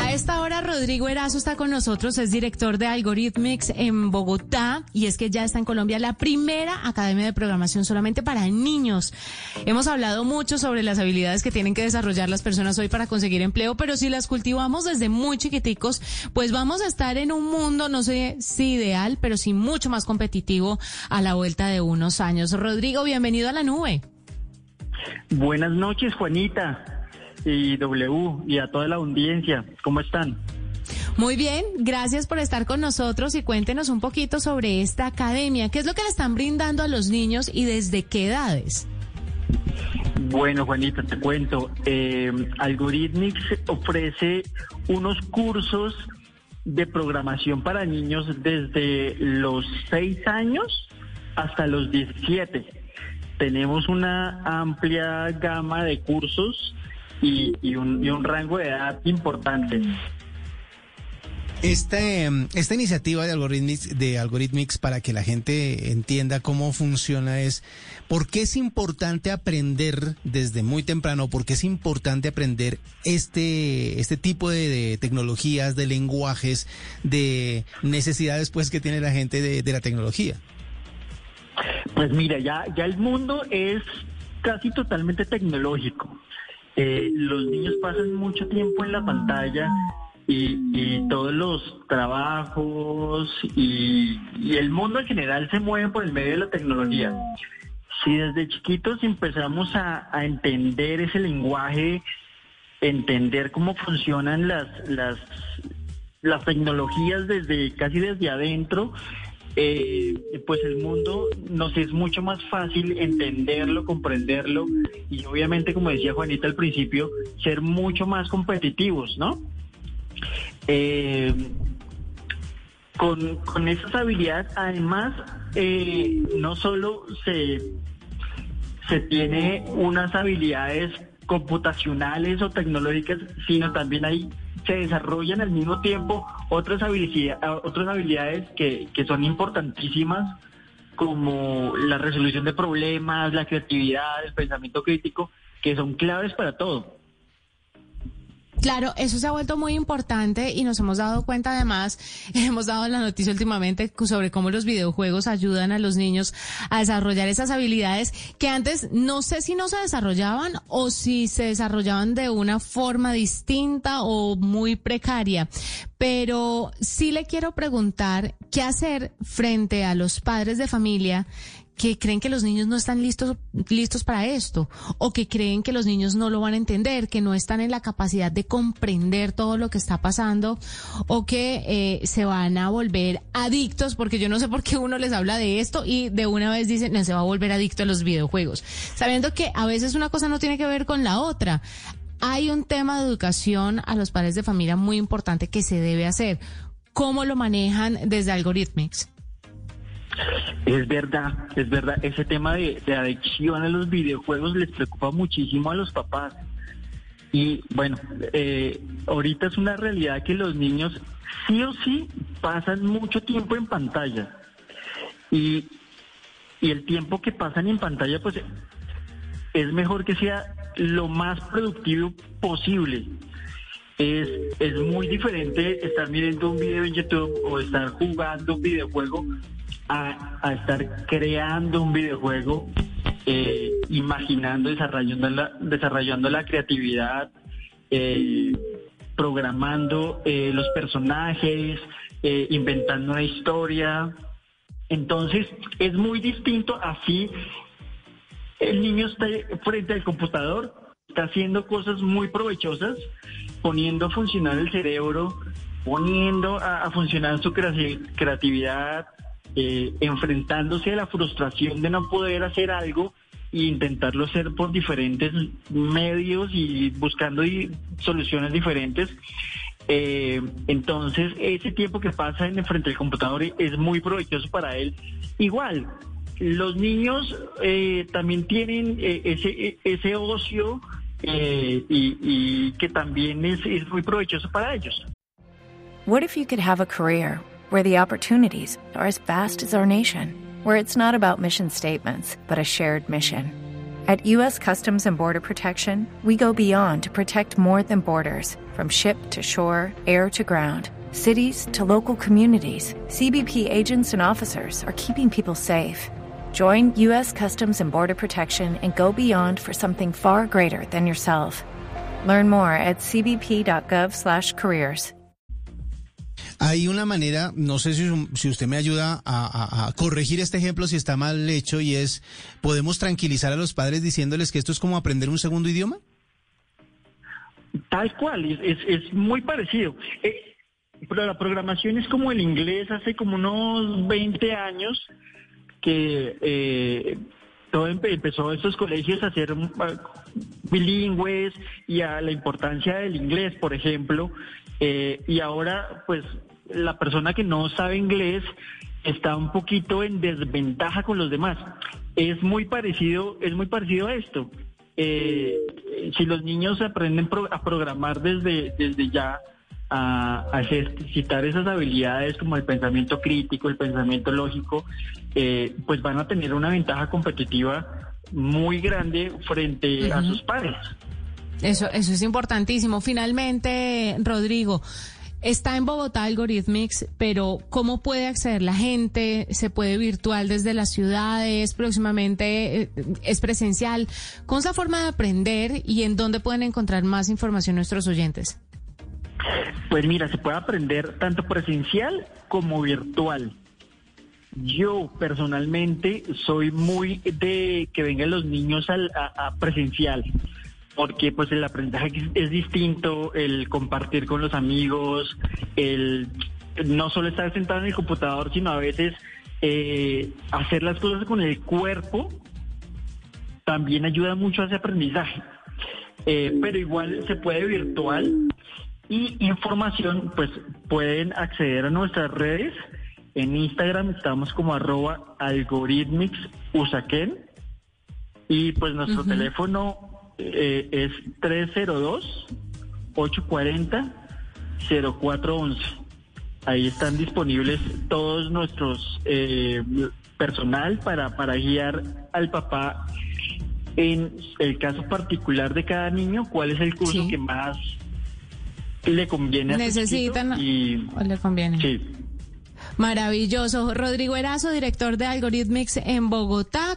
A esta hora Rodrigo Erazo está con nosotros, es director de Algorithmics en Bogotá y es que ya está en Colombia la primera academia de programación solamente para niños. Hemos hablado mucho sobre las habilidades que tienen que desarrollar las personas hoy para conseguir empleo, pero si las cultivamos desde muy chiquiticos, pues vamos a estar en un mundo, no sé si ideal, pero sí mucho más competitivo a la vuelta de unos años. Rodrigo, bienvenido a la nube. Buenas noches, Juanita y W y a toda la audiencia. ¿Cómo están? Muy bien, gracias por estar con nosotros y cuéntenos un poquito sobre esta academia. ¿Qué es lo que le están brindando a los niños y desde qué edades? Bueno, Juanita, te cuento. Eh, Algorithmics ofrece unos cursos de programación para niños desde los 6 años hasta los 17. Tenemos una amplia gama de cursos y, un, rango de edad importante. Este, esta iniciativa de Algorithmics, de Algorithmics para que la gente entienda cómo funciona es por qué es importante aprender desde muy temprano, por qué es importante aprender este, este tipo de, tecnologías, de lenguajes, de necesidades pues que tiene la gente de, de la tecnología. Pues mira, ya, ya el mundo es casi totalmente tecnológico. Eh, los niños pasan mucho tiempo en la pantalla y, todos los trabajos y, el mundo en general se mueve por el medio de la tecnología. Si desde chiquitos empezamos a, entender ese lenguaje, entender cómo funcionan las, las, las tecnologías desde casi desde adentro, eh, pues el mundo nos es mucho más fácil entenderlo, comprenderlo y obviamente, como decía Juanita al principio, ser mucho más competitivos, ¿no? Eh, con, con esas habilidades, además, eh, no solo se, se tiene unas habilidades computacionales o tecnológicas, sino también hay se desarrollan al mismo tiempo otras, habilidades, otras habilidades que, que son importantísimas, como la resolución de problemas, la creatividad, el pensamiento crítico, que son claves para todo. Claro, eso se ha vuelto muy importante y nos hemos dado cuenta además, hemos dado la noticia últimamente sobre cómo los videojuegos ayudan a los niños a desarrollar esas habilidades que antes no sé si no se desarrollaban o si se desarrollaban de una forma distinta o muy precaria. Pero sí le quiero preguntar qué hacer frente a los padres de familia que creen que los niños no están listos, listos para esto, o que creen que los niños no lo van a entender, que no están en la capacidad de comprender todo lo que está pasando, o que eh, se van a volver adictos, porque yo no sé por qué uno les habla de esto y de una vez dicen, no, se va a volver adicto a los videojuegos, sabiendo que a veces una cosa no tiene que ver con la otra. Hay un tema de educación a los padres de familia muy importante que se debe hacer. ¿Cómo lo manejan desde Algorithmics? Es verdad, es verdad. Ese tema de, adicción a los videojuegos les preocupa muchísimo a los papás. Y bueno, eh, ahorita es una realidad que los niños sí o sí pasan mucho tiempo en pantalla. Y, y el tiempo que pasan en pantalla, pues es mejor que sea lo más productivo posible. Es, es muy diferente estar mirando un video en YouTube o estar jugando un videojuego a, estar creando un videojuego, eh, imaginando, desarrollando la, desarrollando la creatividad, eh, programando eh, los personajes, inventando una historia. Entonces, es muy distinto así. El niño está frente al computador, está haciendo cosas muy provechosas, poniendo a funcionar el cerebro, poniendo a funcionar su creatividad, eh, enfrentándose a la frustración de no poder hacer algo e intentarlo hacer por diferentes medios y buscando soluciones diferentes. Eh, entonces, ese tiempo que pasa en frente al computador es muy provechoso para él. Igual, los niños eh, también tienen ese, ese ocio y, que también es, es muy provechoso para ellos. What if you could have a career? where the opportunities are as vast as our nation, where it's not about mission statements, but a shared mission. At U.S. Customs and Border Protection, we go beyond to protect more than borders from ship to shore, air to ground. Cities to local communities, CBP agents and officers are keeping people safe. Join U.S. Customs and Border Protection and go beyond for something far greater than yourself. Learn more at cbp.gov/careers. Hay una manera, no sé si, si usted me ayuda a, a, a, corregir este ejemplo si está mal hecho y es, ¿podemos tranquilizar a los padres diciéndoles que esto es como aprender un segundo idioma? Tal cual, es, es muy parecido. Eh, pero la programación es como el inglés hace como unos 20 años que eh, todo empezó estos colegios a ser bilingües y a la importancia del inglés, por ejemplo, eh, y ahora pues la persona que no sabe inglés está un poquito en desventaja con los demás. Es muy parecido, es muy parecido a esto. Eh, si los niños aprenden a programar desde, desde ya, a, ejercitar esas habilidades como el pensamiento crítico, el pensamiento lógico, eh, pues van a tener una ventaja competitiva muy grande frente uh -huh. a sus pares. Eso, eso es importantísimo. Finalmente, Rodrigo, Está en Bogotá Algorithmics, pero ¿cómo puede acceder la gente? ¿Se puede virtual desde las ciudades? ¿Próximamente es presencial? ¿Con esa forma de aprender y en dónde pueden encontrar más información nuestros oyentes? Pues mira, se puede aprender tanto presencial como virtual. Yo personalmente soy muy de que vengan los niños al, a, presencial porque pues el aprendizaje es distinto, el compartir con los amigos, el no solo estar sentado en el computador, sino a veces eh, hacer las cosas con el cuerpo, también ayuda mucho a ese aprendizaje. Eh, pero igual se puede virtual y información, pues pueden acceder a nuestras redes. En Instagram estamos como arroba algorithmicsusaken y pues nuestro uh -huh. teléfono eh, es 302-840-0411. Ahí están disponibles todos nuestros eh, personal para, para guiar al papá en el caso particular de cada niño, cuál es el curso sí. que más le conviene a Necesitan y o le conviene. Sí. Maravilloso. Rodrigo Erazo, director de Algorithmics en Bogotá.